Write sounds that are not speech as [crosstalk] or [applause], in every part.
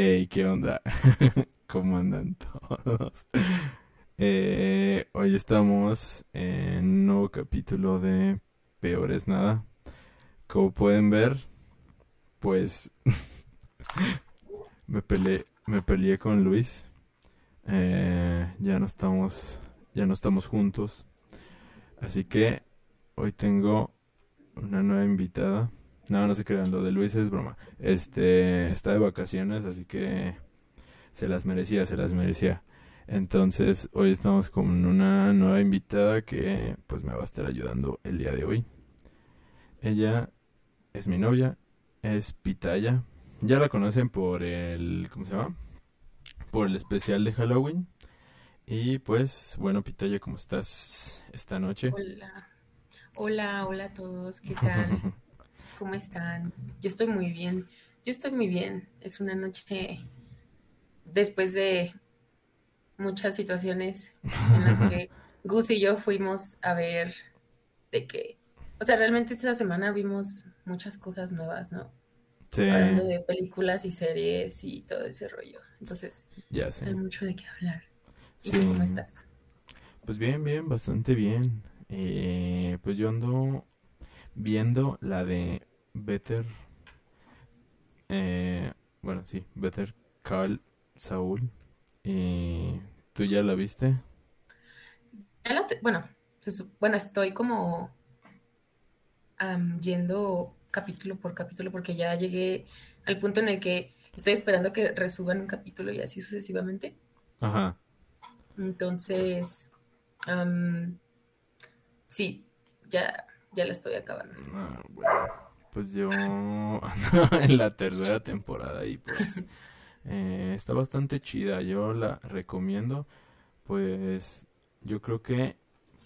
Hey, ¿qué onda? [laughs] ¿Cómo andan todos? Eh, hoy estamos en un nuevo capítulo de Peor es nada. Como pueden ver, pues [laughs] me peleé, me peleé con Luis. Eh, ya no estamos, ya no estamos juntos. Así que hoy tengo una nueva invitada. No, no se crean, lo de Luis es broma. Este está de vacaciones, así que se las merecía, se las merecía. Entonces, hoy estamos con una nueva invitada que pues me va a estar ayudando el día de hoy. Ella es mi novia, es Pitaya. Ya la conocen por el ¿cómo se llama? Por el especial de Halloween. Y pues, bueno, Pitaya, ¿cómo estás esta noche? Hola, hola, hola a todos, ¿qué tal? [laughs] ¿Cómo están? Yo estoy muy bien, yo estoy muy bien. Es una noche después de muchas situaciones en las que [laughs] Gus y yo fuimos a ver de que, o sea, realmente esta semana vimos muchas cosas nuevas, ¿no? Sí, Hablando de películas y series y todo ese rollo. Entonces, ya sé. hay mucho de qué hablar. ¿Y Sí. cómo estás? Pues bien, bien, bastante bien. Eh, pues yo ando viendo la de Better, eh, bueno, sí, Better Call Saul. Y ¿tú ya la viste? Ya la te- bueno, bueno, estoy como yendo capítulo por capítulo porque ya llegué al punto en el que estoy esperando que resuban un capítulo y así sucesivamente. Ajá. Entonces, sí, ya, ya la estoy acabando. Ah, bueno, pues yo [laughs] en la tercera temporada y pues eh, está bastante chida. Yo la recomiendo. Pues yo creo que,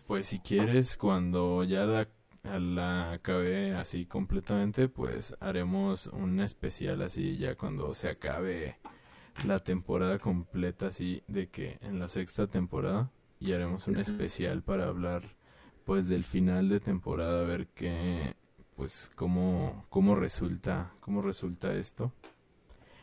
pues si quieres, cuando ya la, la acabe así completamente, pues haremos un especial así ya cuando se acabe la temporada completa así de que en la sexta temporada y haremos un especial para hablar pues del final de temporada a ver qué pues cómo cómo resulta cómo resulta esto.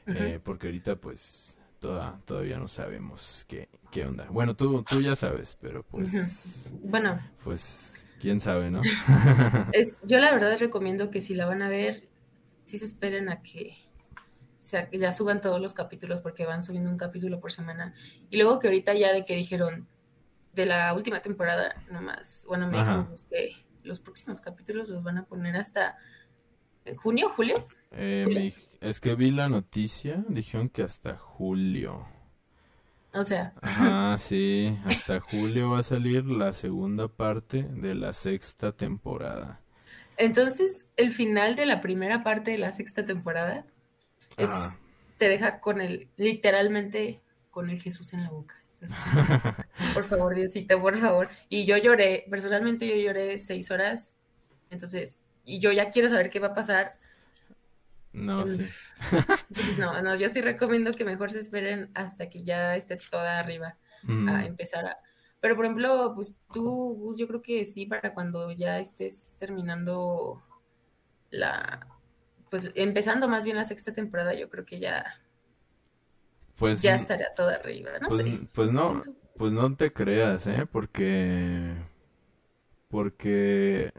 Eh, porque ahorita pues toda, todavía no sabemos qué qué onda bueno tú tú ya sabes pero pues. Bueno, pues quién sabe ¿no? [laughs] es, yo la verdad recomiendo que si la van a ver, sí se esperen a que, sea, que ya suban todos los capítulos porque van subiendo un capítulo por semana. Y luego que ahorita ya de que dijeron de la última temporada nomás, bueno, me. Gus que los próximos capítulos los van a poner hasta en junio, julio. Eh, julio. es que vi la noticia dijeron que hasta julio O sea, Ajá, [laughs] sí, hasta julio va a salir la segunda parte de la sexta temporada. entonces el final de la primera parte de la sexta temporada te deja con el, literalmente con el Jesús en la boca. [laughs] Estás Por favor, Diosito, por favor. Y yo lloré, personalmente yo lloré seis horas. Entonces, y yo ya quiero saber qué va a pasar. No, en- sí. Entonces, no, no, yo sí recomiendo que mejor se esperen hasta que ya esté toda arriba a Mm, empezar a... Pero, por ejemplo, pues tú, Gus, yo creo que sí, para cuando ya estés terminando la... Pues empezando más bien la sexta temporada, yo creo que ya, pues, ya estaría toda arriba. No pues, sé. pues no, pues no te creas, ¿eh? Porque, porque,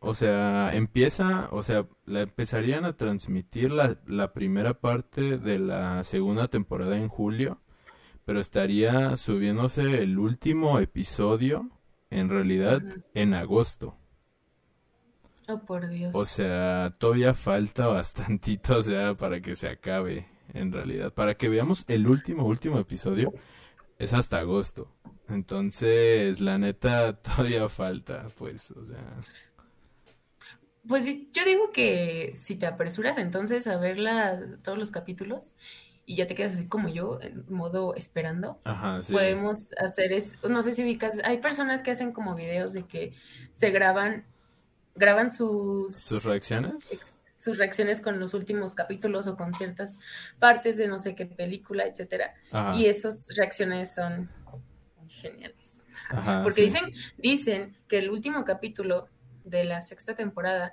o sea, empieza, o sea, la empezarían a transmitir la, la primera parte de la segunda temporada en julio, pero estaría subiéndose el último episodio, en realidad, en agosto. Oh, por Dios. O sea, todavía falta bastantito, o sea, para que se acabe, en realidad. Para que veamos el último, último episodio, es hasta agosto. Entonces, la neta, [laughs] todavía falta, pues, o sea. Pues yo digo que si te apresuras entonces a ver la- todos los capítulos y ya te quedas así como yo, en modo esperando, Ajá, sí. podemos hacer es, no sé si ubicas, hay personas que hacen como videos de que se graban, graban ¿Sus sus, reacciones? ex- sus reacciones con los últimos capítulos o con ciertas partes de no sé qué película, etcétera. Y esas reacciones son geniales. ajá, Porque sí. dicen, dicen que el último capítulo de la sexta temporada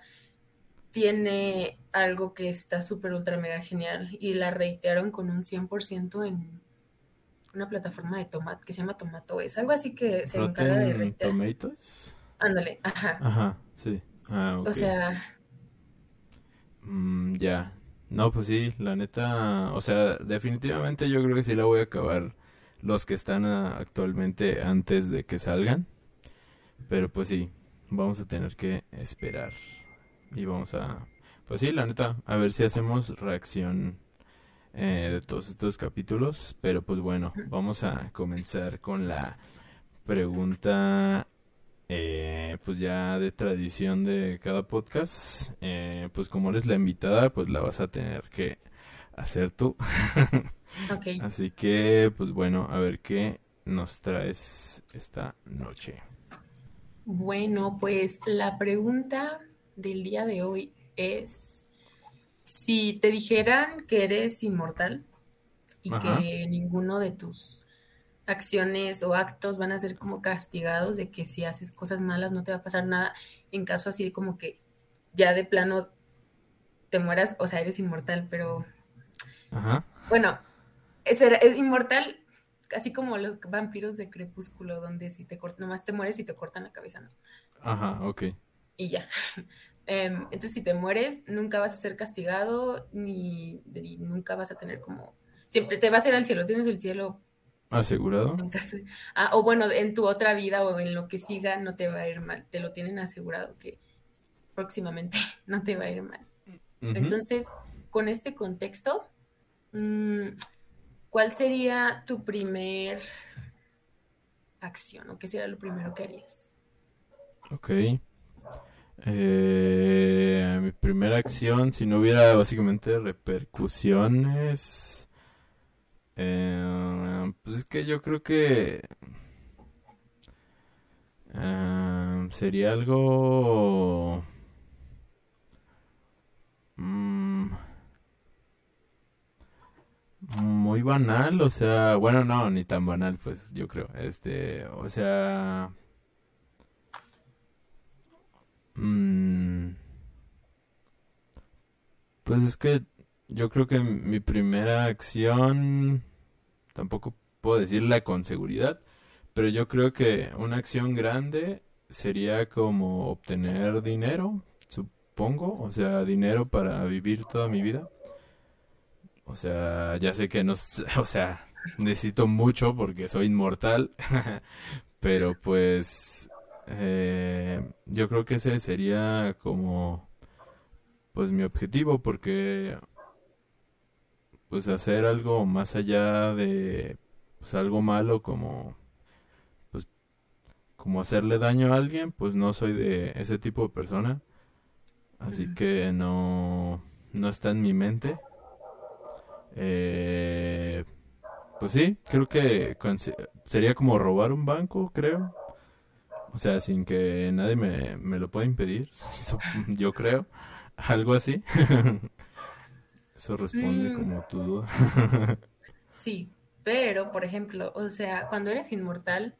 tiene algo que está súper ultra mega genial y la reitearon con un 100% en una plataforma de tomate que se llama Tomato. Es algo así que se encarga de reitear. Tomatoes? Ándale, ajá. Ajá, sí. Ah, O sea, Mm, ya. No, pues sí, la neta, o sea, definitivamente yo creo que sí la voy a acabar los que están ah, actualmente antes de que salgan. Pero pues sí, vamos a tener que esperar. Y vamos a, pues sí, la neta, a ver si hacemos reacción eh, de todos estos capítulos. Pero pues bueno, vamos a comenzar con la pregunta eh, pues ya de tradición de cada podcast, eh, pues como eres la invitada, pues la vas a tener que hacer tú. [laughs] ok. Así que, pues bueno, a ver qué nos traes esta noche. Bueno, pues la pregunta del día de hoy es, si te dijeran que eres inmortal y Ajá. que ninguno de tus acciones o actos van a ser como castigados, de que si haces cosas malas no te va a pasar nada, en caso así como que ya de plano te mueras, o sea, eres inmortal, pero Ajá. bueno, es, es inmortal así como los vampiros de Crepúsculo, donde si te nomás te mueres y te cortan la cabeza, ¿no? Ajá, ok. Y ya. [laughs] Em, entonces, si te mueres, nunca vas a ser castigado, ni, ni nunca vas a tener como... Siempre te vas a ir al cielo, tienes el cielo ¿Asegurado? en. Ah, o bueno, en tu otra vida o en lo que siga, no te va a ir mal. Te lo tienen asegurado que próximamente [laughs] no te va a ir mal. Entonces, con este contexto, mm, ¿cuál sería tu primer acción o qué sería lo primero que harías? Ok. Eh, mi primera acción, si no hubiera básicamente repercusiones, eh, pues es que yo creo que eh, sería algo mm, muy banal, o sea, bueno, no, ni tan banal, pues yo creo, este, o sea, mm, pues es que yo creo que mi primera acción, tampoco puedo decirla con seguridad, pero yo creo que una acción grande sería como obtener dinero, supongo, o sea, dinero para vivir toda mi vida. O sea, ya sé que no, [laughs] o sea, necesito mucho porque soy inmortal, [laughs] pero pues eh, yo creo que ese sería como pues mi objetivo porque pues hacer algo más allá de pues algo malo como pues como hacerle daño a alguien, pues no soy de ese tipo de persona, así que no no está en mi mente. Eh, pues sí, creo que sería como robar un banco, creo. O sea, sin que nadie me, me lo pueda impedir, [laughs] yo creo. Algo así. [laughs] Eso responde Mm, como tu duda. sí, pero, por ejemplo, o sea, cuando eres inmortal,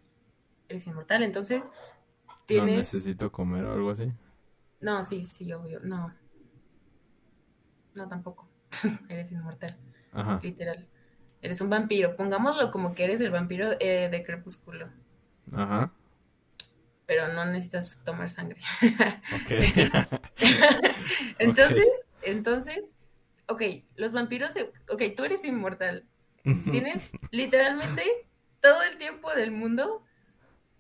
eres inmortal, entonces No necesito comer o algo así. No, sí, sí, obvio, no, no tampoco. [laughs] Eres inmortal, Ajá, literal. Eres un vampiro. Pongámoslo como que eres el vampiro eh, de Crepúsculo, ajá, pero no necesitas tomar sangre. Ok. [laughs] [laughs] Entonces, entonces, ok, los vampiros, de- ok, tú eres inmortal. Tienes literalmente todo el tiempo del mundo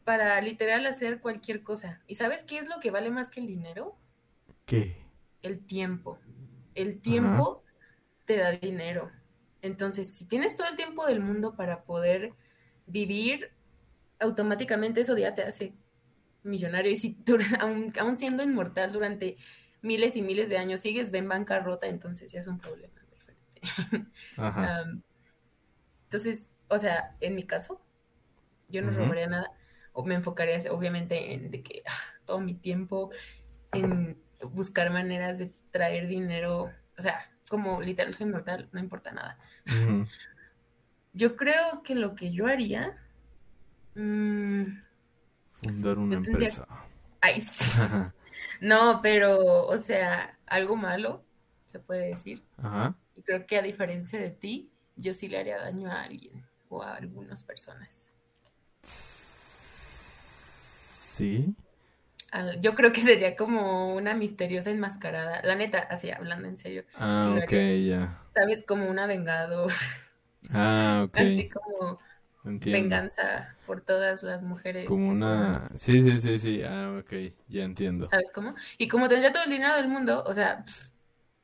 para literal hacer cualquier cosa. ¿Y sabes qué es lo que vale más que el dinero? ¿Qué? El tiempo. El Ajá, tiempo te da dinero. Entonces, si tienes todo el tiempo del mundo para poder vivir, automáticamente eso ya te hace millonario. Y si tú, [laughs] siendo inmortal durante miles y miles de años, sigues en bancarrota, entonces ya es un problema diferente. ajá, [laughs] entonces, o sea, en mi caso, yo no robaría nada, o me enfocaría obviamente en de que ah, todo mi tiempo en buscar maneras de traer dinero, o sea, como literal soy inmortal, no importa nada. [laughs] Yo creo que lo que yo haría, mm, Fundar una tendría, empresa. ay, sí, [laughs] No, pero, o sea, algo malo, se puede decir. Ajá. Y creo que a diferencia de ti, yo sí le haría daño a alguien o a algunas personas. Sí. Al- Yo creo que sería como una misteriosa enmascarada. La neta, así hablando en serio, sí Ah, lo ok, ya. ¿Sabes? Como una vengadora, Ah, [laughs] ok. así como Entiendo. venganza por todas las mujeres Como una... Sí, sí, sí, sí. Ah, ok. Ya entiendo. ¿sabes cómo? Y como tendría todo el dinero del mundo, o sea, pff,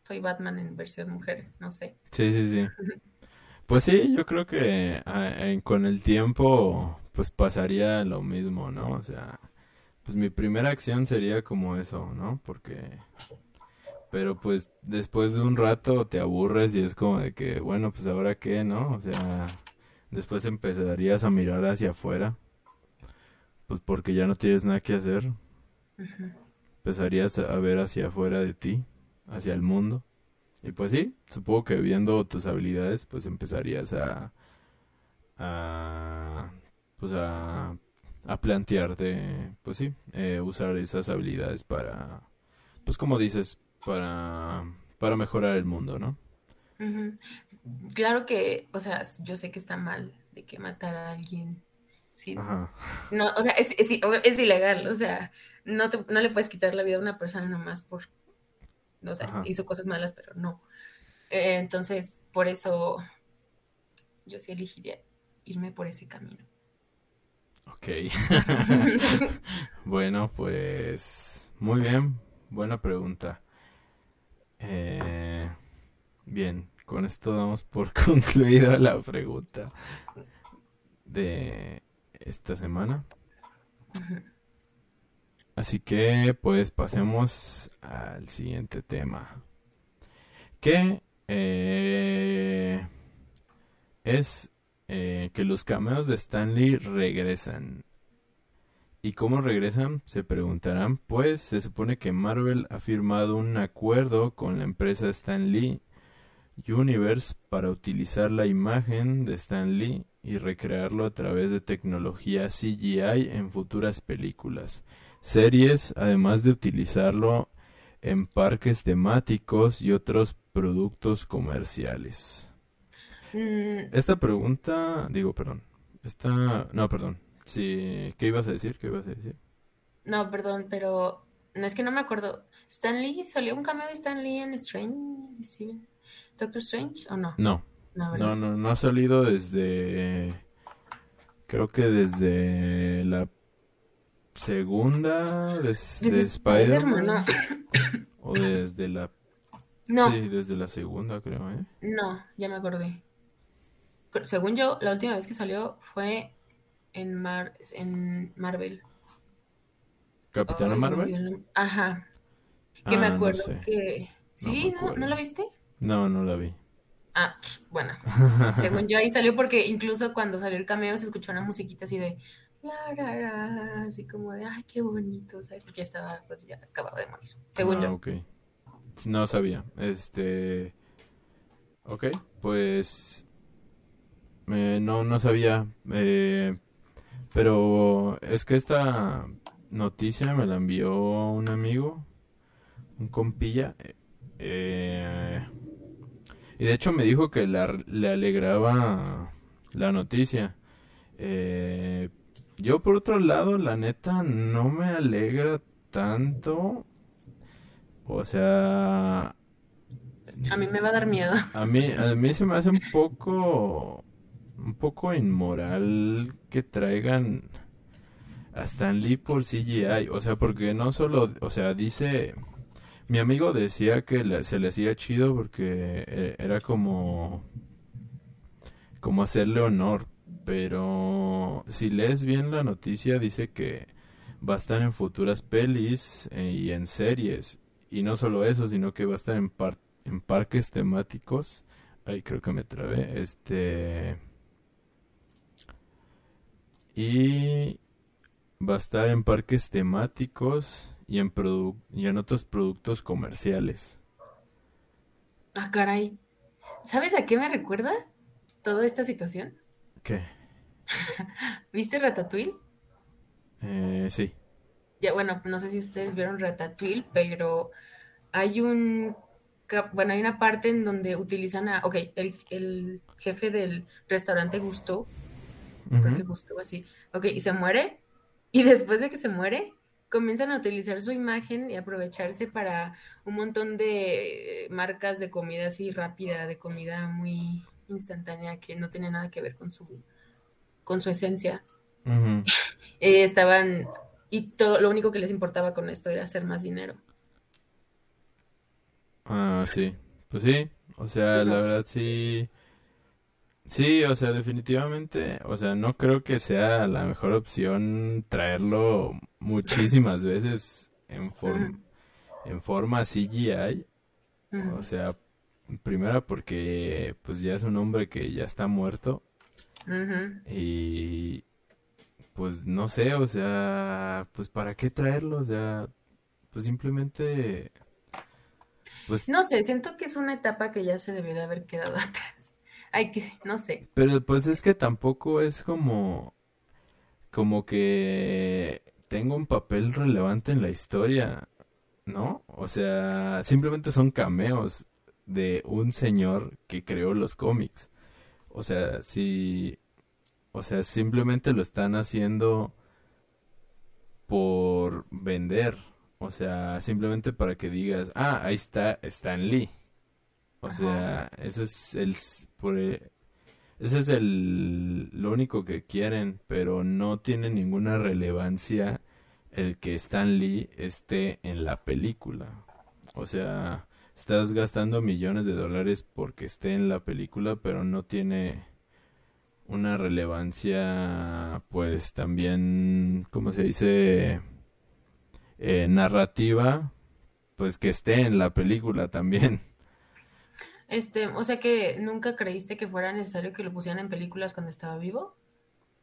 soy Batman en versión mujer, no sé. Sí, sí, sí. [laughs] Pues sí, yo creo que ah, con el tiempo pues pasaría lo mismo, ¿no? O sea, pues mi primera acción sería como eso, ¿no? Porque, pero pues después de un rato te aburres y es como de que, bueno, pues ahora qué, ¿no? O sea, después empezarías a mirar hacia afuera, pues porque ya no tienes nada que hacer, empezarías a ver hacia afuera de ti, hacia el mundo. Y pues sí, supongo que viendo tus habilidades, pues empezarías a, a pues a, a plantearte, pues sí, eh, usar esas habilidades para, pues como dices, para, para mejorar el mundo, ¿no? Claro que, o sea, yo sé que está mal de que matar a alguien. Sí, Ajá, no, o sea, es, es, es ilegal, o sea, no te- no le puedes quitar la vida a una persona nomás por, o sea, ajá, hizo cosas malas, pero no. Eh, entonces, por eso yo sí elegiría irme por ese camino. ok. [laughs] Bueno, pues muy bien, buena pregunta. Eh, bien, con esto damos por [laughs] concluida la pregunta de esta semana. Así que pues pasemos al siguiente tema, que eh, es eh, que los cameos de Stanley regresan. ¿Y cómo regresan? Se preguntarán. Pues se supone que Marvel ha firmado un acuerdo con la empresa Stan Lee Universe para utilizar la imagen de Stan Lee y recrearlo a través de tecnología CGI en futuras películas, series, además de utilizarlo en parques temáticos y otros productos comerciales. Mm, Esta pregunta, digo, perdón. Esta, no, perdón. Sí, ¿qué ibas a decir? ¿Qué ibas a decir? no, perdón, pero no es que no me acuerdo. ¿Stan Lee? ¿Salió un cameo de Stan Lee en Strange, Steven? ¿Doctor Strange o no? No, No, no, no, no ha salido desde, creo que desde la segunda de, de Desde Spider-Man, no. O desde la, No, sí, desde la segunda creo, ¿eh? no, ya me acordé. Pero según yo, la última vez que salió fue en Mar en Marvel. Capitana me Marvel. Ajá, que me Ah, no acuerdo sé, que... no me ¿Sí? ¿No, no la viste? No, no la vi. Ah, bueno, [laughs] según yo ahí salió porque incluso cuando salió el cameo se escuchó una musiquita así de... la, la, la, así como de, ay, qué bonito, ¿sabes? Porque ya estaba, pues ya acababa de morir, según Ah, yo. ok. No sabía. Este, ok, pues eh, no, no sabía. eh, pero es que esta noticia me la envió un amigo, un compilla. eh, eh, y de hecho me dijo que la- le alegraba la noticia. Eh, yo por otro lado, la neta, no me alegra tanto. O sea, A mí me va a dar miedo. a mí, a mí se me hace un poco, un poco inmoral que traigan a Stan Lee por CGI. O sea, porque no solo, o sea, dice, mi amigo decía que se le hacía chido porque eh, era como, como hacerle honor. Pero si lees bien la noticia, dice que va a estar en futuras pelis eh, y en series. Y no solo eso, sino que va a estar en, par- en parques temáticos. Ay, creo que me trabé. Este. Y va a estar en parques temáticos y en, produ- y en otros productos comerciales. Ah, caray. ¿Sabes a qué me recuerda toda esta situación? ¿Qué? [laughs] ¿Viste Ratatouille? Eh, sí. ya, bueno, no sé si ustedes vieron Ratatouille, pero hay un, bueno, hay una parte en donde utilizan a, ok, el, jefe del restaurante Gusto, creo que Gusto así, ok, y se muere, y después de que se muere, comienzan a utilizar su imagen y aprovecharse para un montón de marcas de comida así rápida, de comida muy instantánea que no tiene nada que ver con su con su esencia. [laughs] Eh, estaban y todo lo único que les importaba con esto era hacer más dinero. Ah, sí. Pues sí, o sea, la verdad sí Sí, o sea, definitivamente, o sea, no creo que sea la mejor opción traerlo muchísimas veces en, forma en forma CGI. O sea, primero porque pues ya es un hombre que ya está muerto. Y pues no sé, o sea, pues para qué traerlo, o sea, pues simplemente pues no sé, siento que es una etapa que ya se debió de haber quedado [laughs] atrás. Hay que, no sé. Pero pues es que tampoco es como, como que tenga un papel relevante en la historia, ¿no? O sea, simplemente son cameos de un señor que creó los cómics. O sea, si, o sea, simplemente lo están haciendo por vender. O sea, simplemente para que digas, ah, ahí está Stan Lee. O sea, ese es el por e, ese es el lo único que quieren, pero no tiene ninguna relevancia el que Stan Lee esté en la película. O sea, estás gastando millones de dólares porque esté en la película, pero no tiene una relevancia, pues también, ¿cómo se dice? Eh, narrativa, pues que esté en la película también. Este, o sea que nunca creíste que fuera necesario que lo pusieran en películas cuando estaba vivo.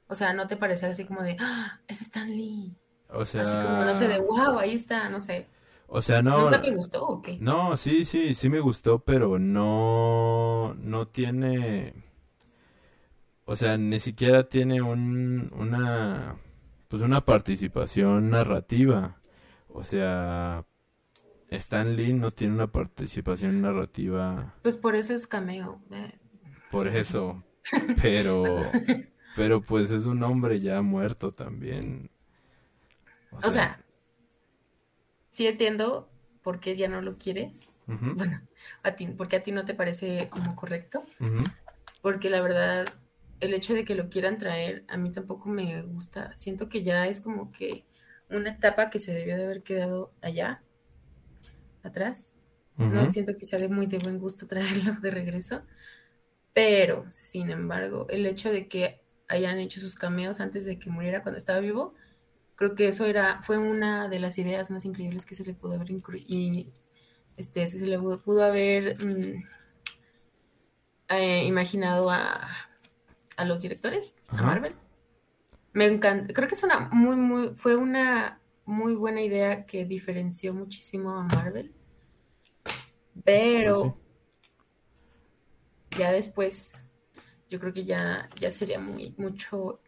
O sea, ¿no te parece así como de, ah, es Stan Lee? O sea... Así como, no sé, de, wow, ahí está, no sé. O sea, no... ¿Nunca te gustó o qué? No, sí, sí, sí me gustó, pero no, no tiene... O sea, ni siquiera tiene un, una, pues una participación narrativa. O sea, Stan Lee no tiene una participación narrativa. Pues por eso es cameo. Eh. Por eso. [laughs] Pero, pero pues es un hombre ya muerto también. O, sea, sí entiendo por qué ya no lo quieres. Bueno, a ti, porque a ti no te parece como correcto. Porque la verdad, el hecho de que lo quieran traer, a mí tampoco me gusta. Siento que ya es como que una etapa que se debió de haber quedado allá atrás. No siento que sea de muy de buen gusto [laughs] traerlo de regreso. Pero, sin embargo, el hecho de que hayan hecho sus cameos antes de que muriera cuando estaba vivo, creo que eso era, fue una de las ideas más increíbles que se le pudo haber y este, se le pudo, haber mm, eh, imaginado a, a, los directores, a Marvel. Me encanta, creo que es una muy, muy, fue una muy buena idea que diferenció muchísimo a Marvel. Pero ya después, yo creo que ya, ya sería muy, mucho,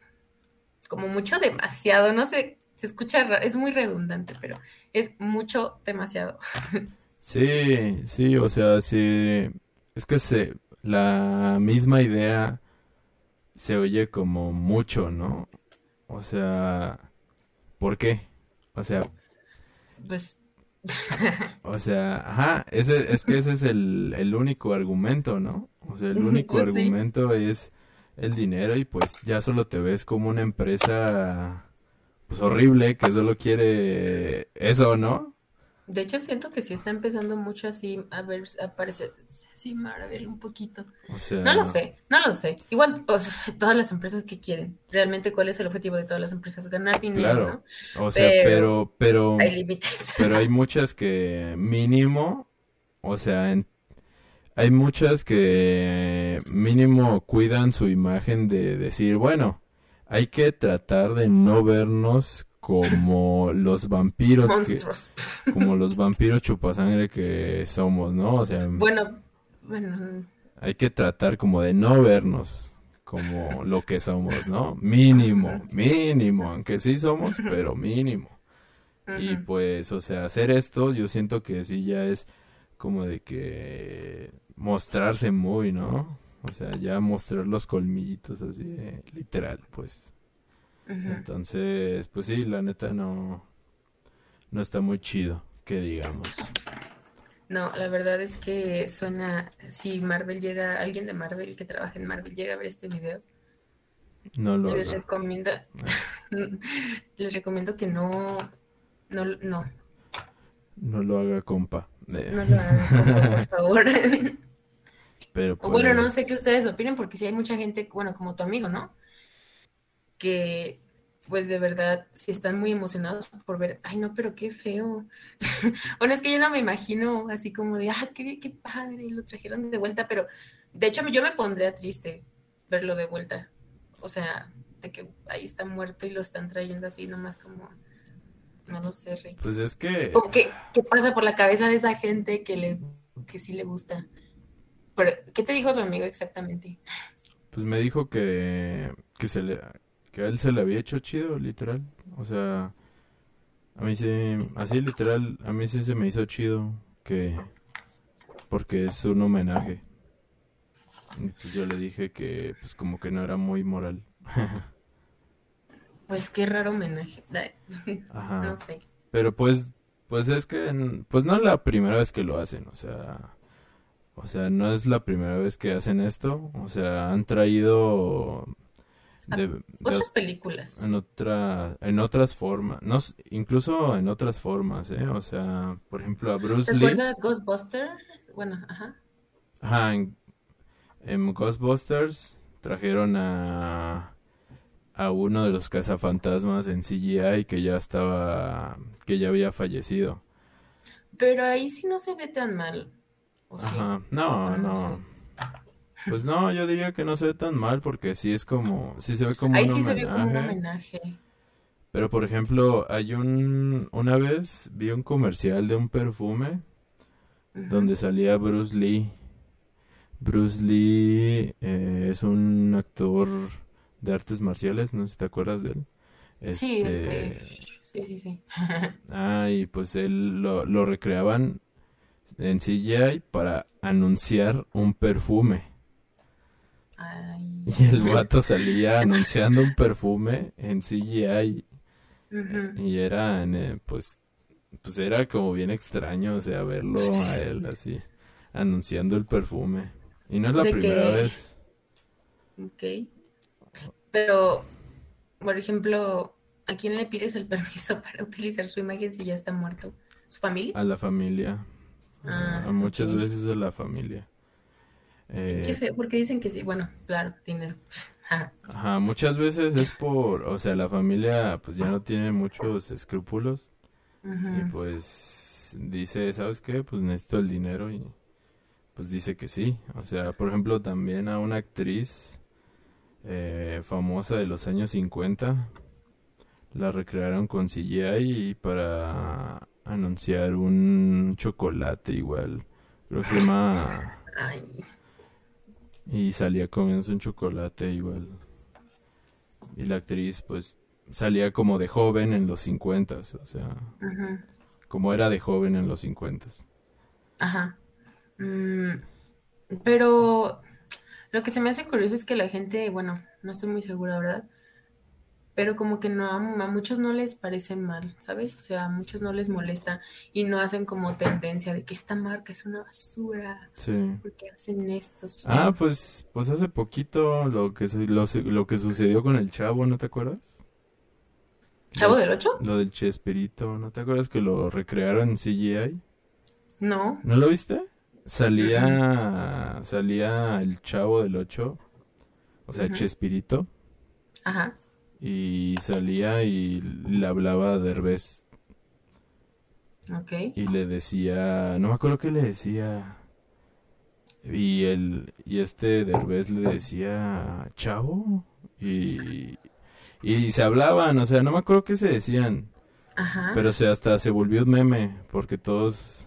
como mucho demasiado, no sé, se escucha, es muy redundante, pero es mucho demasiado. [laughs] Sí, sí, o sea, sí, es que se, la misma idea se oye como mucho, ¿no? O sea, ¿por qué? O sea, pues... o sea, ajá, ese, es que ese es el, único argumento, ¿no? O sea, el [laughs] único pues argumento es el dinero y pues ya solo te ves como una empresa pues horrible que solo quiere eso, ¿no? De hecho, siento que sí está empezando mucho así a ver, a aparecer así Marvel un poquito. no lo sé, no lo sé. Igual, todas las empresas que quieren. Realmente, ¿cuál es el objetivo de todas las empresas? Ganar dinero, ¿no? O sea, pero, pero, hay límites. [laughs] Pero hay muchas que mínimo, o sea, hay muchas que mínimo cuidan su imagen de decir, bueno, hay que tratar de no vernos como los vampiros que, como [laughs] los vampiros chupasangre que somos, ¿no? O sea, bueno, bueno, hay que tratar como de no vernos como lo que somos, ¿no? Mínimo, mínimo, aunque sí somos, pero mínimo. Y pues, o sea, hacer esto, yo siento que sí ya es como de que mostrarse muy, ¿no? O sea, ya mostrar los colmillitos así, de- literal, pues. Entonces, pues sí, la neta no, no está muy chido, que digamos. No, la verdad es que suena, si Marvel llega, alguien de Marvel que trabaja en Marvel llega a ver este video, No lo les haga. recomiendo, [laughs] les recomiendo que no, no, no, No lo haga, compa. Eh, no lo hagan, por [laughs] favor. Pero O bueno, no sé pues, qué ustedes opinen, porque sí hay mucha gente, bueno, como tu amigo, ¿no? Que, pues de verdad, sí están muy emocionados por ver, ay, no, pero qué feo. [laughs] Bueno, es que yo no me imagino así como de, ah, qué, qué padre, lo trajeron de vuelta, pero de hecho yo me pondría triste verlo de vuelta. O sea, de que ahí está muerto y lo están trayendo así nomás como, no lo sé, Rey. pues es que, Como que, ¿qué pasa por la cabeza de esa gente que le, que sí le gusta? Pero, ¿qué te dijo tu amigo exactamente? pues me dijo que, que se le, que a él se le había hecho chido, literal. O sea, a mí sí, así literal, a mí sí se me hizo chido que, porque es un homenaje. Entonces yo le dije que, pues como que no era muy moral. [laughs] Pues qué raro homenaje. [laughs] Ajá. No sé. Pero pues, pues es que, pues no es la primera vez que lo hacen, o sea, o sea, no es la primera vez que hacen esto, o sea, han traído de, de Otras películas. en otra, en otras formas, no, incluso en otras formas, ¿eh? O sea, por ejemplo, a Bruce ¿Te Lee, acuerdas Ghostbuster? Bueno, ajá. ajá, en, en Ghostbusters trajeron a a uno de los cazafantasmas en CGI que ya estaba, que ya había fallecido. Pero ahí sí no se ve tan mal. ¿O sí? Ajá, no, Bueno, no sé. Pues no, yo diría que no se ve tan mal porque sí es como, sí se ve como Ahí un sí se ve como un homenaje. Pero por ejemplo, hay un, una vez vi un comercial de un perfume donde salía Bruce Lee. Bruce Lee eh, es un actor de artes marciales, no sé si te acuerdas de él. Sí, Este, eh, sí, sí, sí. [laughs] ah, y pues él lo, lo recreaban en CGI para anunciar un perfume. Ay. [laughs] Y el vato salía [laughs] anunciando un perfume en CGI Ujú. y era, eh, pues, pues era como bien extraño, o sea, verlo a él así anunciando el perfume. Y no es la primera que, vez. ok. Pero, por ejemplo, ¿a quién le pides el [laughs] permiso para utilizar su imagen si ya está muerto? ¿Su familia? A la familia, a, Ah, a muchas veces a la familia. Qué Eh, feo, porque dicen que sí. Bueno, claro, dinero. Ajá. [laughs] ajá, muchas veces es por, o sea, la familia pues ya no tiene muchos escrúpulos y Ujú. pues dice, ¿sabes qué? Pues necesito el dinero y pues dice que sí. O sea, por ejemplo, también a una actriz eh, famosa de los años 50 la recrearon con CGI para anunciar un chocolate igual. Creo que se llama... [laughs] Ay, Y salía comiéndose un chocolate igual. Y la actriz pues salía como de joven en los 50, o sea, como era de joven en los 50. Ajá. Mm, pero lo que se me hace curioso es que la gente, bueno, no estoy muy segura, ¿verdad? Pero como que no, a muchos no les parece mal, ¿sabes? O sea, a muchos no les molesta y no hacen como tendencia de que esta marca es una basura, Sí. porque hacen esto, sí. Ah, pues, pues hace poquito lo que, lo, lo que sucedió con el chavo, ¿no te acuerdas? ¿Chavo del Ocho? lo del Chespirito, ¿no te acuerdas que lo recrearon en CGI? No. ¿No lo viste? Salía, salía el chavo del 8, o sea, Ujú. Chespirito, Ajá. Y salía y le hablaba a Derbez Ok. y le decía, no me acuerdo qué le decía, y el, y este Derbez le decía, chavo, y, y se hablaban, o sea, no me acuerdo qué se decían, Ajá. pero se hasta se volvió un meme, porque todos,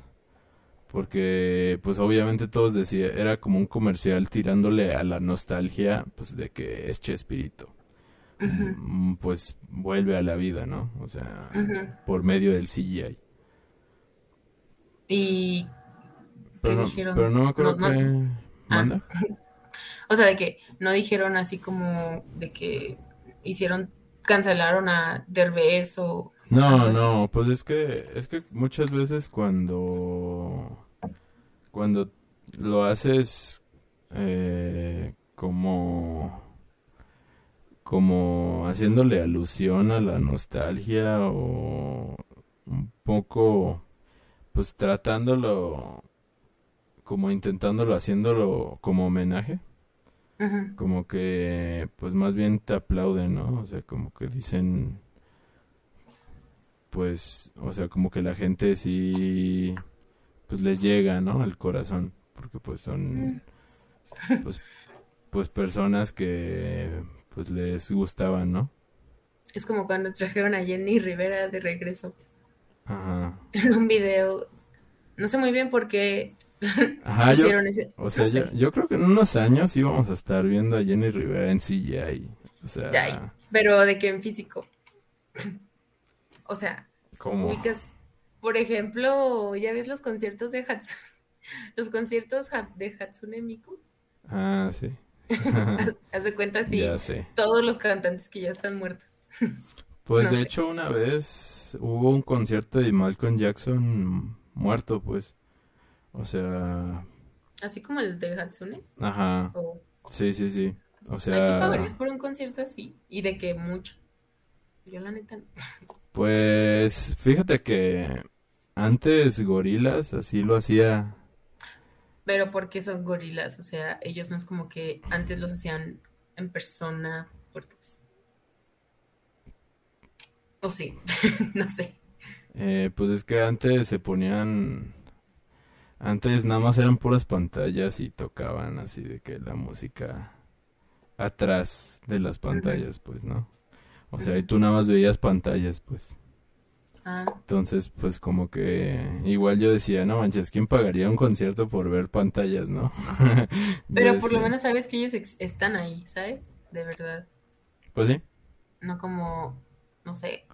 porque pues obviamente todos decían, era como un comercial tirándole a la nostalgia, pues de que es Chespirito. Mm, pues vuelve a la vida, ¿no? O sea, por medio del CGI. ¿Y qué Pero, dijeron? pero no me acuerdo No, no. Ah. ¿Manda? [laughs] O sea, de que no dijeron así como de que hicieron, cancelaron a Derbez o No, así. no, pues es que es que muchas veces cuando cuando lo haces eh, como como haciéndole alusión a la nostalgia o un poco pues tratándolo como intentándolo haciéndolo como homenaje, como que pues más bien te aplauden, ¿no? O sea, como que dicen pues, o sea, como que la gente sí, pues les llega, ¿no? Al corazón, porque pues son, pues, pues personas que, pues les gustaban, ¿no? Es como cuando trajeron a Jenny Rivera de regreso Ajá. en un video. No sé muy bien por qué Ajá, yo, hicieron ese. o sea, no yo, sé. yo creo que en unos años íbamos a estar viendo a Jenny Rivera en CGI, o Ay, sea, pero de que en físico. O sea, como, ubicas, por ejemplo, ya ves los conciertos de Hatsune, los conciertos de Hatsune Miku. ah, sí, [laughs] Haz de cuenta, sé. todos los cantantes que ya están muertos. [laughs] Pues No de sé. hecho una vez hubo un concierto de Malcolm Jackson muerto, pues, o sea, Así como el de Hatsune. ajá. O, Sí, sí, sí. O ay, ¿tú sea, pagarías por un concierto así? Y de que mucho. Yo la neta no. pues fíjate que antes Gorilas así lo hacía. Pero porque son gorilas, o sea, ellos no es como que antes los hacían en persona, porque pues, o sí, [laughs] no sé. eh, pues es que antes se ponían, antes nada más eran puras pantallas y tocaban así de que la música atrás de las pantallas, pues, ¿no? O sea, y tú nada más veías pantallas, pues. Ah, Entonces, pues como que igual yo decía, no manches, ¿quién pagaría un concierto por ver pantallas, no? [laughs] Pero por lo menos sabes que ellos están ahí, ¿sabes? De verdad. Pues sí. No como, no sé,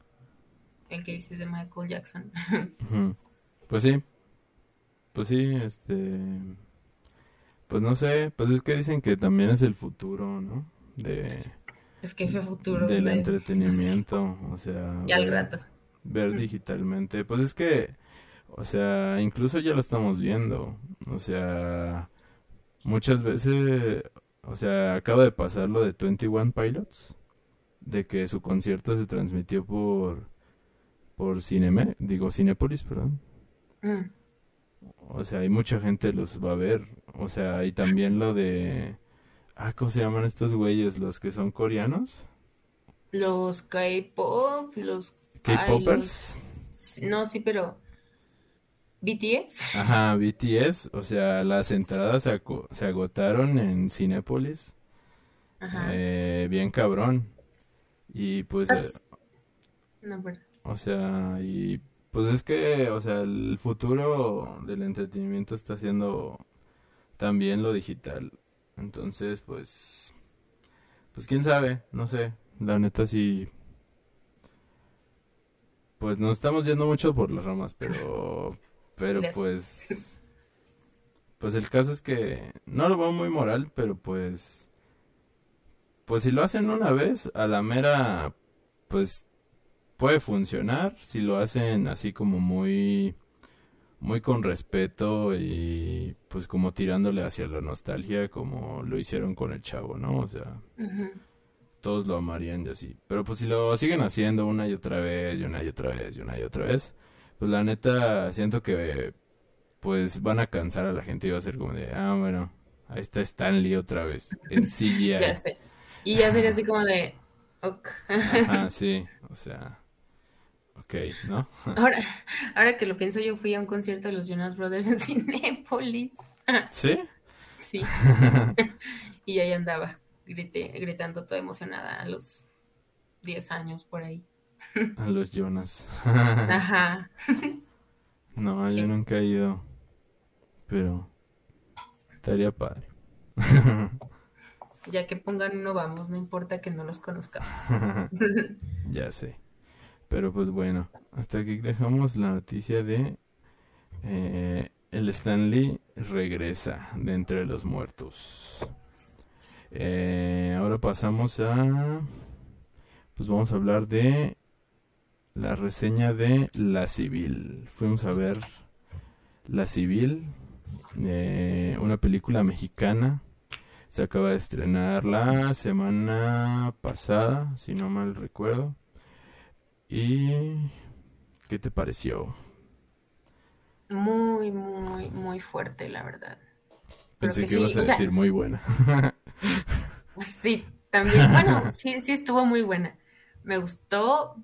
el que dices de Michael Jackson. [laughs] Pues sí, pues sí, este, pues no sé, pues es que dicen que también es el futuro, ¿no? De, Es que fue futuro del de, no sé, entretenimiento, o sea, [laughs] ya al rato. Ver digitalmente, pues es que, o sea, incluso ya lo estamos viendo, o sea, muchas veces, o sea, acaba de pasar lo de 21 Pilots, de que su concierto se transmitió por, por Cineme, digo Cinépolis, perdón. Mm, O sea, hay mucha gente los va a ver. O sea, y también lo de... Ah, ¿cómo se llaman estos güeyes? Los que son coreanos. Los K-pop, los, K-popers. no, sí, pero BTS. Ajá, BTS. O sea, las entradas se, se agotaron en Cinépolis. Ajá. Eh, bien cabrón. Y pues, eh. No, pero o sea, y pues es que, o sea, el futuro del entretenimiento está siendo también lo digital. Entonces, pues, pues quién sabe, no sé. La neta sí, pues nos estamos yendo mucho por las ramas, pero, pero pues, pues el caso es que no lo veo muy moral, pero pues, pues si lo hacen una vez, a la mera, pues puede funcionar. Si lo hacen así como muy, muy con respeto y pues como tirándole hacia la nostalgia, como lo hicieron con el chavo, ¿no? O sea. Todos lo amarían y así. Pero pues si lo siguen haciendo una y otra vez, y una y otra vez, y una y otra vez, pues la neta siento que pues van a cansar a la gente y va a ser como de, ah, bueno, ahí está Stanley otra vez, en [laughs] CGI. Ya sé. Y ya sería así como de, ok. Ajá, [laughs] sí, o sea, ok, ¿no? [laughs] Ahora, ahora que lo pienso, yo fui a un concierto de los Jonas Brothers en Cinépolis. ¿Sí? Sí. Y ahí andaba, grité, gritando toda emocionada a los 10 años por ahí. [laughs] A los Jonas. Ajá. [laughs] No, yo nunca he ido, pero estaría padre. Ya que pongan uno, vamos, no importa que no los conozcamos. [laughs] ya sé. Pero pues bueno, hasta aquí dejamos la noticia de eh, el Stanley regresa de entre los muertos. Eh, ahora pasamos a... Pues vamos a hablar de la reseña de La Civil. Fuimos a ver La Civil, eh, una película mexicana. Se acaba de estrenar la semana pasada, si no mal recuerdo. ¿Y qué te pareció? Muy, muy, muy fuerte, la verdad. Pensé que, ibas a decir muy buena. [laughs] sí, también. Bueno, [laughs] sí, sí estuvo muy buena. Me gustó,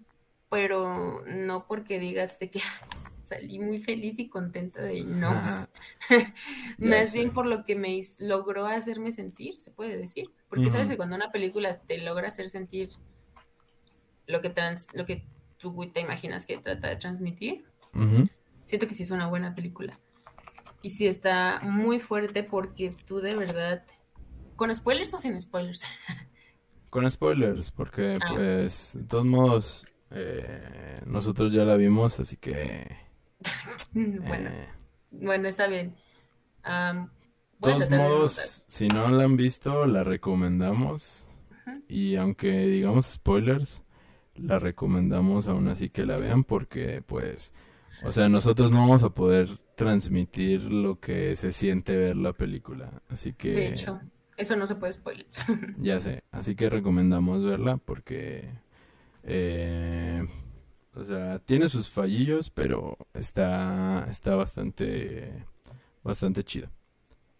pero no porque digas de que [laughs] salí muy feliz y contenta de no. [laughs] Más bien por lo que me logró hacerme sentir, se puede decir. Porque sabes que cuando una película te logra hacer sentir lo que, trans, lo que tú te imaginas que trata de transmitir, siento que sí es una buena película. Y sí está muy fuerte porque tú de verdad, con spoilers o sin spoilers. [laughs] Con spoilers, porque ah. pues de todos modos eh, nosotros ya la vimos, así que... [laughs] bueno, eh, bueno, está bien. de todos modos, si no la han visto, la recomendamos. Y aunque digamos spoilers, la recomendamos aún así que la vean porque pues, o sea, nosotros no vamos a poder transmitir lo que se siente ver la película. Así que... De hecho. Eso no se puede spoiler. [laughs] ya sé, así que recomendamos verla porque, eh, o sea, tiene sus fallillos, pero está, está bastante, bastante chido.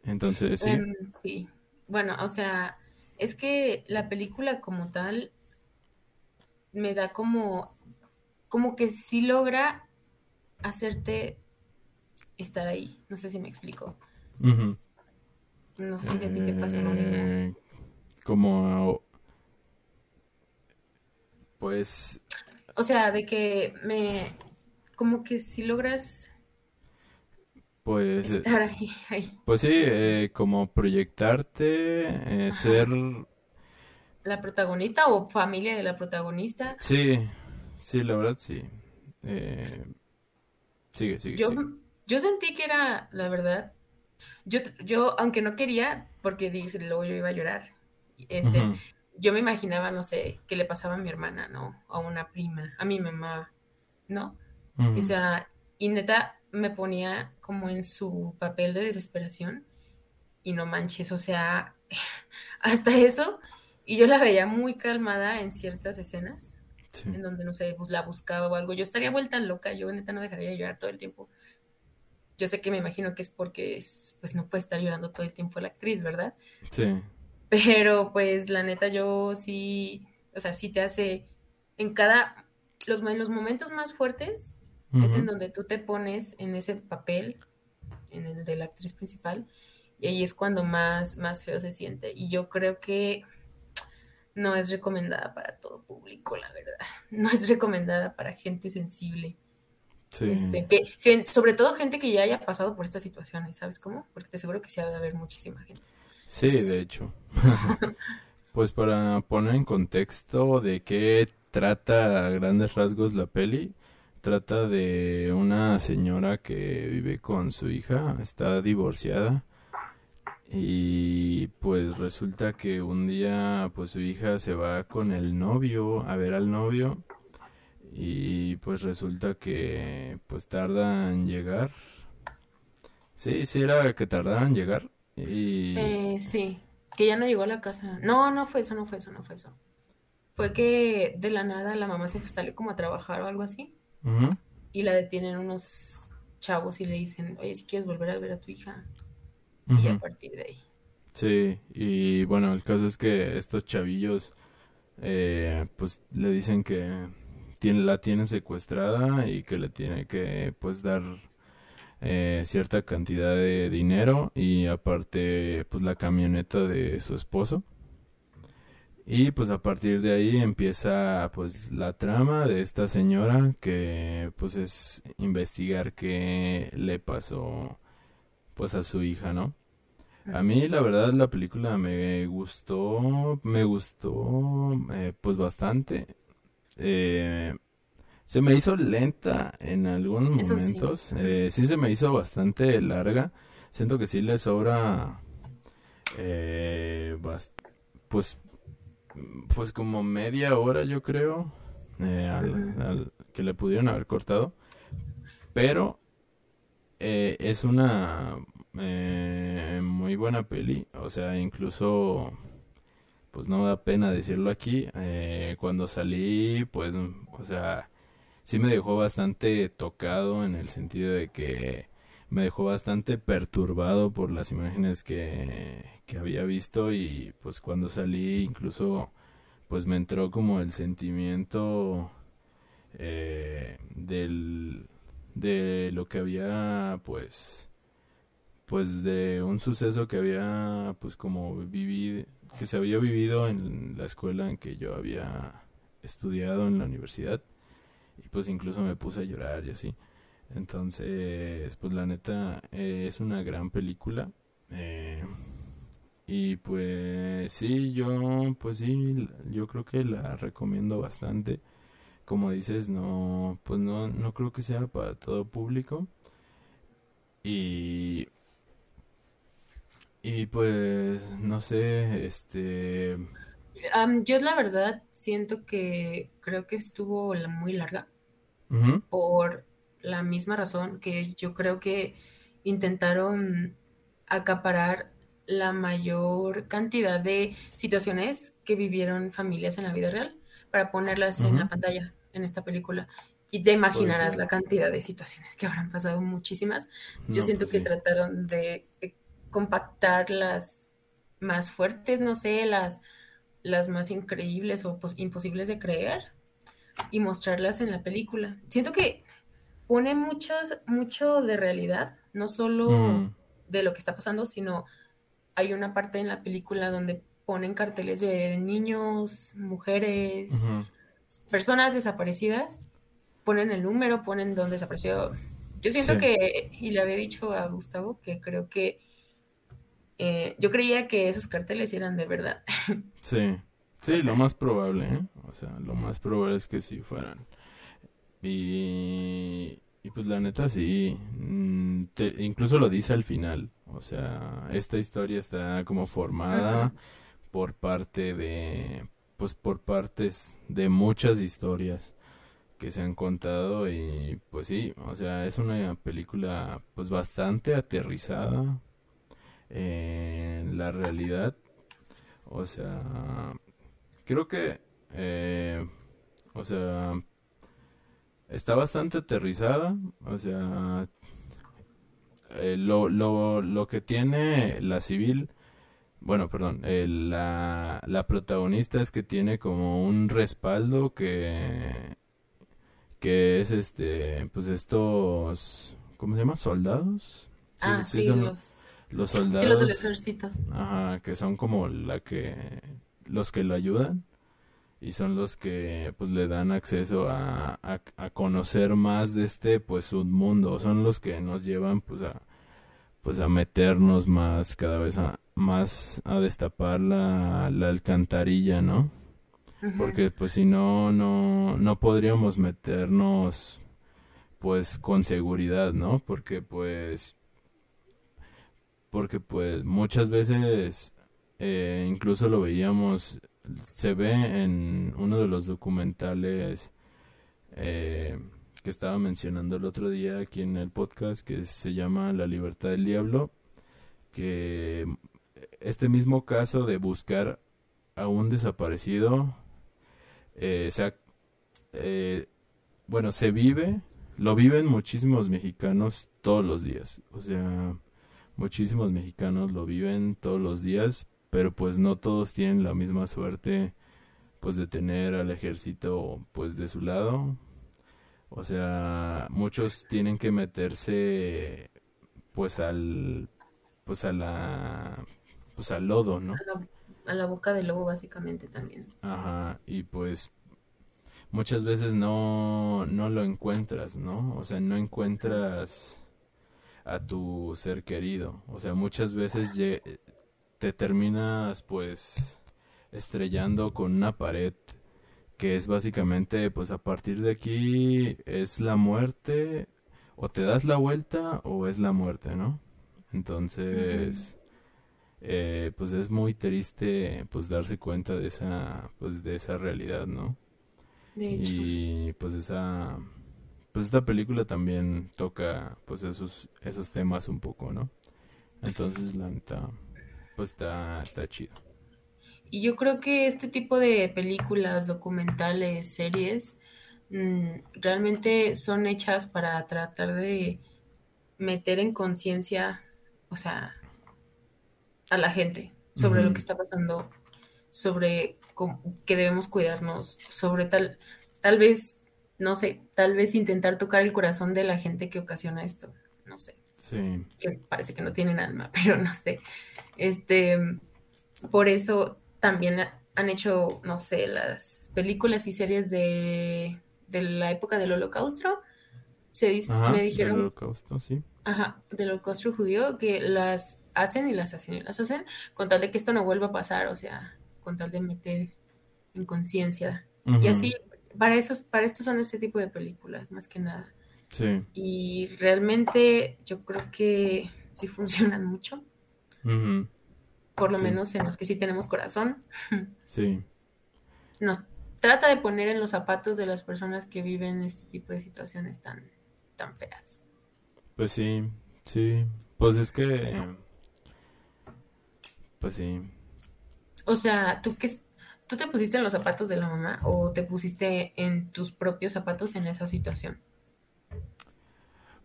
Entonces, sí. Em, sí. Bueno, o sea, es que la película como tal me da como, como que sí logra hacerte estar ahí. No sé si me explico. No sé si a ti te pasó lo mismo. Eh, como. Pues. O sea, de que me. Como que si logras. Pues. Estar ahí. Pues sí, eh, como proyectarte, eh, ser. ¿La protagonista o familia de la protagonista? Sí, sí, la verdad sí. Eh, sigue, sigue. Yo, yo sentí que era, la verdad, yo, yo, aunque no quería, porque dije, luego yo iba a llorar, este, yo me imaginaba, no sé, qué le pasaba a mi hermana, ¿no? A una prima, a mi mamá, ¿no? O sea, y neta me ponía como en su papel de desesperación y no manches, o sea, [laughs] hasta eso, y yo la veía muy calmada en ciertas escenas, en donde, no sé, pues la buscaba o algo, yo estaría vuelta loca, yo neta no dejaría de llorar todo el tiempo yo sé que me imagino que es porque es, pues no puede estar llorando todo el tiempo la actriz, ¿verdad? Sí. Pero pues la neta yo sí, o sea, sí te hace en cada, los, los momentos más fuertes es en donde tú te pones en ese papel, en el de la actriz principal, y ahí es cuando más, más feo se siente. Y yo creo que no es recomendada para todo público, la verdad. [laughs] No es recomendada para gente sensible. Este, que, sobre todo gente que ya haya pasado por estas situaciones, ¿sabes cómo? Porque te aseguro que sí ha de haber muchísima gente. Sí, de hecho. [laughs] pues para poner en contexto de qué trata a grandes rasgos la peli, trata de una señora que vive con su hija, está divorciada y pues resulta que un día pues su hija se va con el novio a ver al novio y pues resulta que pues tarda en llegar. Sí, sí era que tardaban en llegar y... Eh, sí, que ya no llegó a la casa. No, no fue eso, no fue eso, no fue eso. Fue que de la nada la mamá se sale como a trabajar o algo así. Y la detienen unos chavos y le dicen, oye, si quieres volver a ver a tu hija. Y a partir de ahí. Sí, y bueno, el caso es que estos chavillos, eh, pues le dicen que la tiene secuestrada y que le tiene que pues dar eh, cierta cantidad de dinero y aparte pues la camioneta de su esposo y pues a partir de ahí empieza pues la trama de esta señora que pues es investigar qué le pasó pues a su hija, ¿no? A mí la verdad la película me gustó, me gustó eh, pues bastante. Eh, se me hizo lenta en algunos sí. momentos. eh, sí se me hizo bastante larga. Siento que sí le sobra eh, pues pues como media hora yo creo eh, al- que le pudieron haber cortado. Pero eh, es una eh, muy buena peli. O sea, incluso pues no da pena decirlo aquí. eh, cuando salí, pues, o sea, sí me dejó bastante tocado en el sentido de que me dejó bastante perturbado por las imágenes que, que había visto y pues cuando salí incluso pues me entró como el sentimiento eh, del, de lo que había pues pues de un suceso que había pues como vivido que se había vivido en la escuela en que yo había estudiado en la universidad. Y pues incluso me puse a llorar y así. Entonces pues la neta eh, es una gran película. Eh, y pues sí yo pues sí yo creo que la recomiendo bastante. Como dices no pues no no creo que sea para todo público. Y y pues, no sé, este... Yo la verdad siento que creo que estuvo muy larga por la misma razón que yo creo que intentaron acaparar la mayor cantidad de situaciones que vivieron familias en la vida real para ponerlas en la pantalla en esta película. Y te imaginarás ser. la cantidad de situaciones que habrán pasado, muchísimas. Yo No, siento pues que sí. trataron de compactar las más fuertes, no sé, las, las más increíbles o pos- imposibles de creer y mostrarlas en la película. Siento que pone muchos, mucho de realidad, no solo Mm, de lo que está pasando, sino hay una parte en la película donde ponen carteles de niños, mujeres, personas desaparecidas, ponen el número, ponen dónde desapareció. Yo siento Sí, que, y le había dicho a Gustavo que creo que eh, yo creía que esos carteles eran de verdad. [laughs] sí. O Sí, lo más probable, ¿eh? O sea, lo más probable es que sí fueran. Y, y pues la neta sí, mm, te- incluso lo dice al final. O sea, esta historia está como formada por parte de, pues por partes de muchas historias que se han contado y pues sí, o sea, es una película pues bastante aterrizada en la realidad. O sea, creo que, eh, o sea, está bastante aterrizada. O sea, eh, lo, lo, lo que tiene la civil, bueno, perdón, eh, la, la protagonista es que tiene como un respaldo que, que es este, pues estos, ¿cómo se llama? ¿Soldados? Sí, Ah, sí sí, son los, los sí, los del soldados, ejército. ajá, que son como la que, los que lo ayudan y son los que pues le dan acceso a, a, a conocer más de este pues submundo, son los que nos llevan pues a pues a meternos más cada vez a, más a destapar la, la alcantarilla, ¿no? Porque pues si no no no podríamos meternos pues con seguridad, ¿no? Porque pues porque pues muchas veces eh, incluso lo veíamos se ve en uno de los documentales eh, que estaba mencionando el otro día aquí en el podcast que se llama La libertad del diablo que este mismo caso de buscar a un desaparecido eh, se eh, bueno se vive lo viven muchísimos mexicanos todos los días. O sea muchísimos mexicanos lo viven todos los días pero pues no todos tienen la misma suerte pues de tener al ejército pues de su lado. O sea muchos tienen que meterse pues al pues a la pues al lodo no A la, a la boca del lobo, básicamente también. ajá y pues muchas veces no no lo encuentras no o sea no encuentras a tu ser querido. O sea, muchas veces te terminas pues estrellando con una pared que es básicamente pues a partir de aquí es la muerte o te das la vuelta o es la muerte, ¿no? Entonces, eh, pues es muy triste pues darse cuenta de esa pues de esa realidad, ¿no? Y pues esa pues esta película también toca pues esos esos temas un poco, ¿no? Entonces la neta pues está está chido. Y yo creo que este tipo de películas, documentales, series, mm, realmente son hechas para tratar de meter en conciencia, o sea, a la gente sobre lo que está pasando, sobre que debemos cuidarnos, sobre tal, tal vez, no sé, tal vez intentar tocar el corazón de la gente que ocasiona esto, no sé. Sí. Que parece que no tienen alma, [laughs] pero no sé. Este, por eso también han hecho, no sé, las películas y series de, de la época del holocausto. Se dice, me dijeron. Del holocausto, sí. Ajá, del holocausto judío, que las hacen y las hacen y las hacen con tal de que esto no vuelva a pasar, o sea, con tal de meter en conciencia. Y así, para, esos, para esto son este tipo de películas, más que nada. Sí. Y realmente yo creo que sí funcionan mucho por lo menos en los que sí tenemos corazón. Sí. Nos trata de poner en los zapatos de las personas que viven este tipo de situaciones tan, tan feas. Pues sí, sí. Pues es que... Pues sí. O sea, ¿tú qué, ¿tú te pusiste en los zapatos de la mamá o te pusiste en tus propios zapatos en esa situación?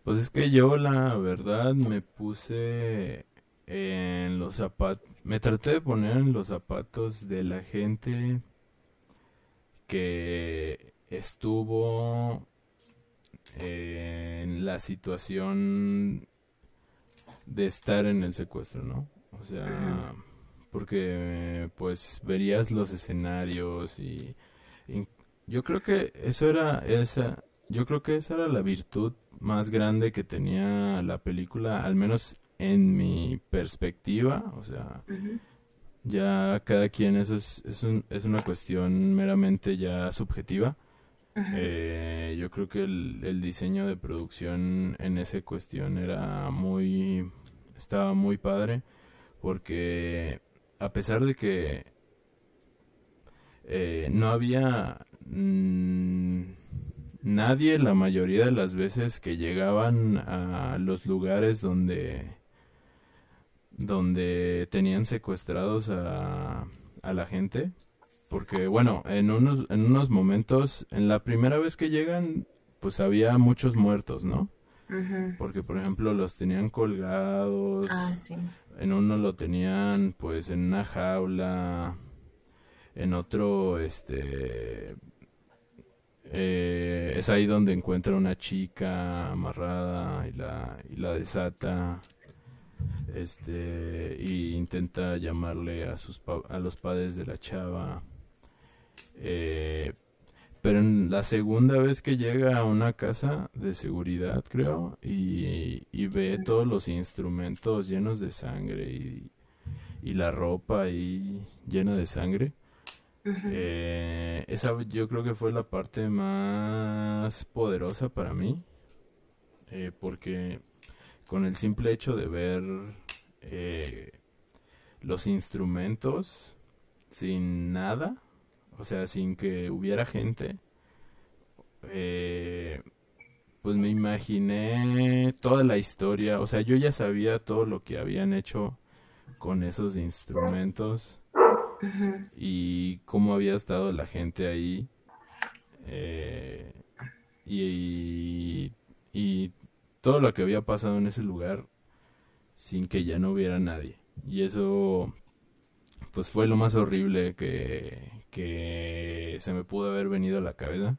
Pues es que yo la verdad me puse en los zapatos, me traté de poner en los zapatos de la gente que estuvo en la situación de estar en el secuestro, ¿no? O sea, porque pues verías los escenarios y, y, yo creo que eso era esa yo creo que esa era la virtud más grande que tenía la película, al menos en mi perspectiva, o sea, ya cada quien, eso es, es, un, es una cuestión meramente ya subjetiva. Eh, yo creo que el, el, diseño de producción en esa cuestión era muy, estaba muy padre, porque a pesar de que eh, no había... Mm, nadie la mayoría de las veces que llegaban a los lugares donde donde tenían secuestrados a, a la gente. Porque, bueno, en unos, en unos momentos, en la primera vez que llegan, pues había muchos muertos, ¿no? Porque, por ejemplo, los tenían colgados. Ah, sí. En uno lo tenían, pues, en una jaula. En otro, este... Eh, es ahí donde encuentra una chica amarrada y la, y la desata este y intenta llamarle a sus a los padres de la chava eh, pero en la segunda vez que llega a una casa de seguridad creo y, ve todos los instrumentos llenos de sangre y, y la ropa ahí llena de sangre eh, esa yo creo que fue la parte más poderosa para mí eh, porque con el simple hecho de ver eh, los instrumentos sin nada, o sea, sin que hubiera gente, eh, pues me imaginé toda la historia, o sea, yo ya sabía todo lo que habían hecho con esos instrumentos y cómo había estado la gente ahí. Eh, y, y todo lo que había pasado en ese lugar sin que ya no hubiera nadie. Y eso pues fue lo más horrible que, que se me pudo haber venido a la cabeza.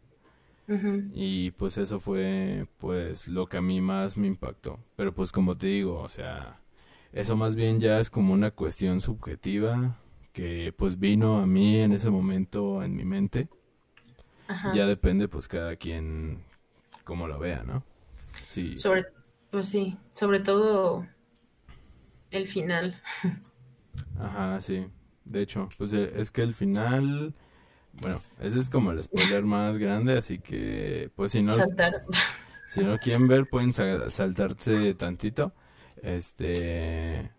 Y pues eso fue pues lo que a mí más me impactó. Pero pues como te digo, o sea, eso más bien ya es como una cuestión subjetiva que pues vino a mí en ese momento en mi mente. Ya depende pues cada quien como lo vea, ¿no? Sobre, Pues sí, sobre todo el final. [laughs] Ajá, sí. De hecho, pues eh, es que el final, bueno, ese es como el spoiler más grande, así que pues si no, Saltar. si no quieren ver pueden sa- saltarse tantito. Este,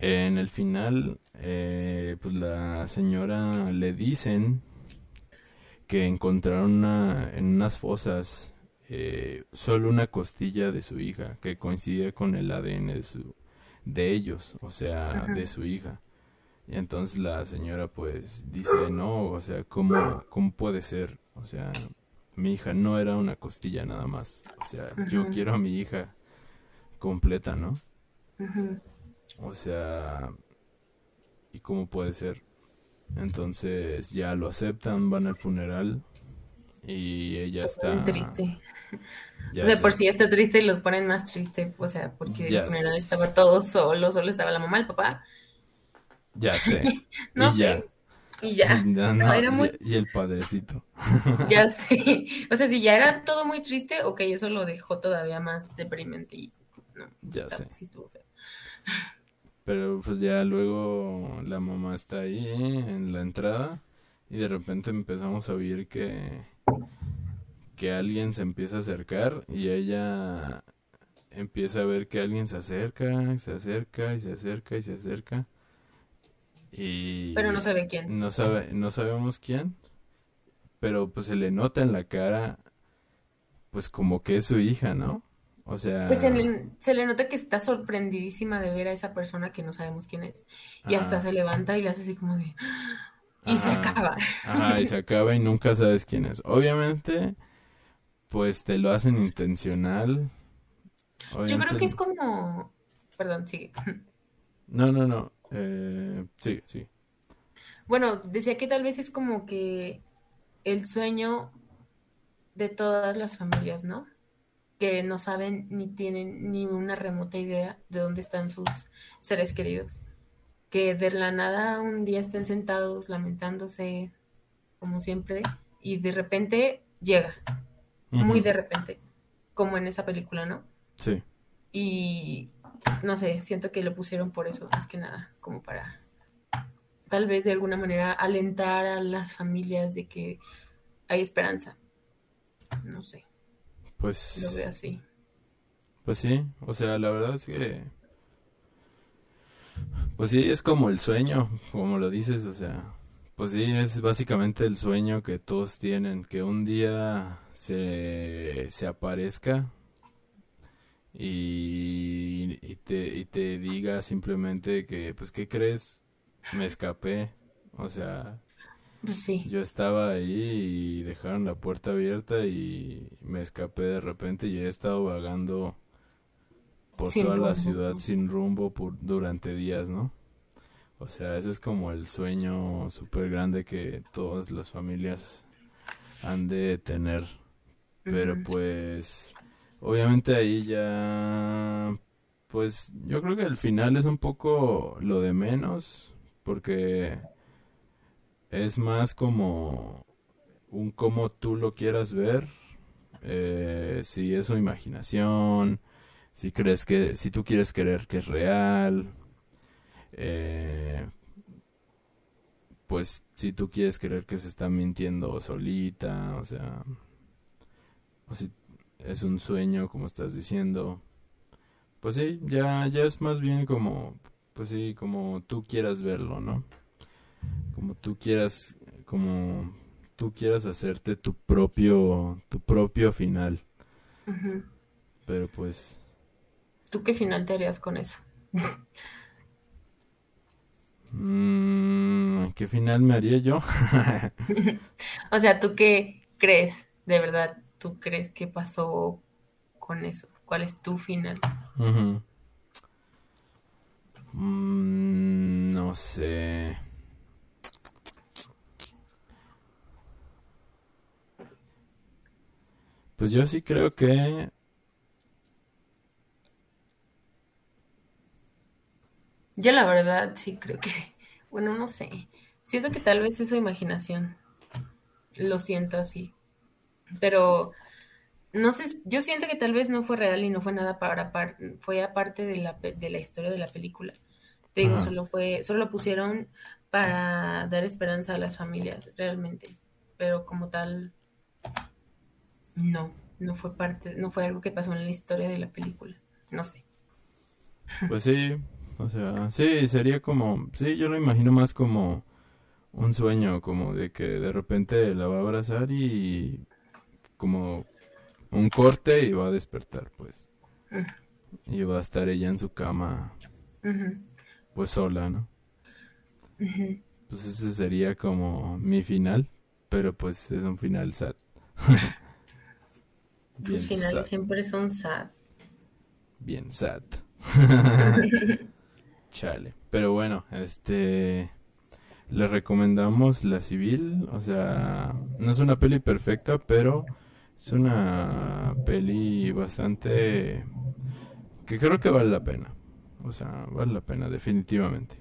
en el final, eh, pues la señora le dicen que encontraron una- en unas fosas eh, solo una costilla de su hija que coincide con el ADN de su, de ellos, o sea, Ajá. de su hija. Y entonces la señora pues dice, no, o sea, ¿cómo, cómo puede ser? O sea, mi hija no era una costilla nada más. O sea, yo quiero a mi hija completa, ¿no? O sea, ¿y cómo puede ser? Entonces ya lo aceptan, van al funeral y ella Muy está, triste. O ya sea, por si está triste y los ponen más triste. O sea, porque el funeral estaba todo solo, solo estaba la mamá, el papá. Ya sé, [laughs] No y ya, sé. Y ya. [laughs] no, No, era muy, y, el padrecito, ya [laughs] sé. O sea, si ya era todo muy triste, ok, eso lo dejó todavía más deprimente y no, ya sé. sí estuvo feo. Pero pues ya luego la mamá está ahí en la entrada y de repente empezamos a oír que, que alguien se empieza a acercar y ella empieza a ver que alguien se acerca, se acerca y se acerca y se acerca Pero no sabe quién. no sabe, no sabemos quién, pero pues se le nota en la cara pues como que es su hija, ¿no? O Pues se sea, le, se le nota que está sorprendidísima de ver a esa persona que no sabemos quién es. Y hasta se levanta y le hace así como de... Y se acaba. ajá, y se acaba y nunca sabes quién es. Obviamente, pues te lo hacen intencional. Yo creo que es como... Perdón, sigue. no, no, no. Eh, sí, sí. Bueno, decía que tal vez es como que el sueño de todas las familias, ¿no? Que no saben ni tienen ni una remota idea de dónde están sus seres queridos. Que de la nada un día estén sentados lamentándose, como siempre, y de repente llega, muy de repente, como en esa película, ¿no? sí, Y no sé, siento que lo pusieron por eso, más que nada, como para tal vez de alguna manera alentar a las familias de que hay esperanza. No sé, lo veo pues, así. pues sí. O sea, la verdad es que, pues sí, es como el sueño, como lo dices. O sea, pues sí, es básicamente el sueño que todos tienen, que un día se, se aparezca y, y te, y te diga simplemente que, pues, ¿qué crees? Me escapé. O sea, Pues sí, yo estaba ahí y dejaron la puerta abierta y me escapé de repente y he estado vagando por sin toda la ciudad sin rumbo por, durante días, ¿no? O sea, ese es como el sueño súper grande que todas las familias han de tener. Pero pues, obviamente ahí ya, pues yo creo que el final es un poco lo de menos, porque es más como un cómo tú lo quieras ver, eh, si es su imaginación, si crees que, si tú quieres creer que es real, eh, pues si tú quieres creer que se está mintiendo solita, o sea, o si es un sueño, como estás diciendo. Pues sí, ya, ya es más bien como, pues sí, como tú quieras verlo, ¿no? Como tú quieras, como tú quieras hacerte tu propio, tu propio final. Pero pues, ¿Tú qué final te harías con eso? mm, ¿qué final me haría yo? [laughs] [laughs] O sea, ¿tú qué crees? De verdad, ¿tú crees que pasó con eso? ¿Cuál es tu final? Mm, no sé. Pues yo sí creo que, Yo la verdad sí creo que, [laughs] bueno, no sé. Siento que tal vez es su imaginación. Lo siento así. Pero no sé, yo siento que tal vez no fue real y no fue nada para, par- fue aparte de la, de la historia de la película. Te digo, Ajá. solo fue, solo lo pusieron para dar esperanza a las familias, realmente. Pero como tal, no, no fue parte, no fue algo que pasó en la historia de la película. No sé. Pues sí, o sea, sí, sería como, sí, yo lo imagino más como un sueño, como de que de repente la va a abrazar y como un corte y va a despertar, pues. Y va a estar ella en su cama, pues sola, ¿no? ujú. Pues ese sería como mi final, pero pues es un final sad. [laughs] Tus finales sad, siempre son sad. bien sad. [laughs] Chale. Pero bueno, este... Le recomendamos La Civil, o sea, no es una peli perfecta, pero es una peli bastante que creo que vale la pena. O sea, vale la pena definitivamente.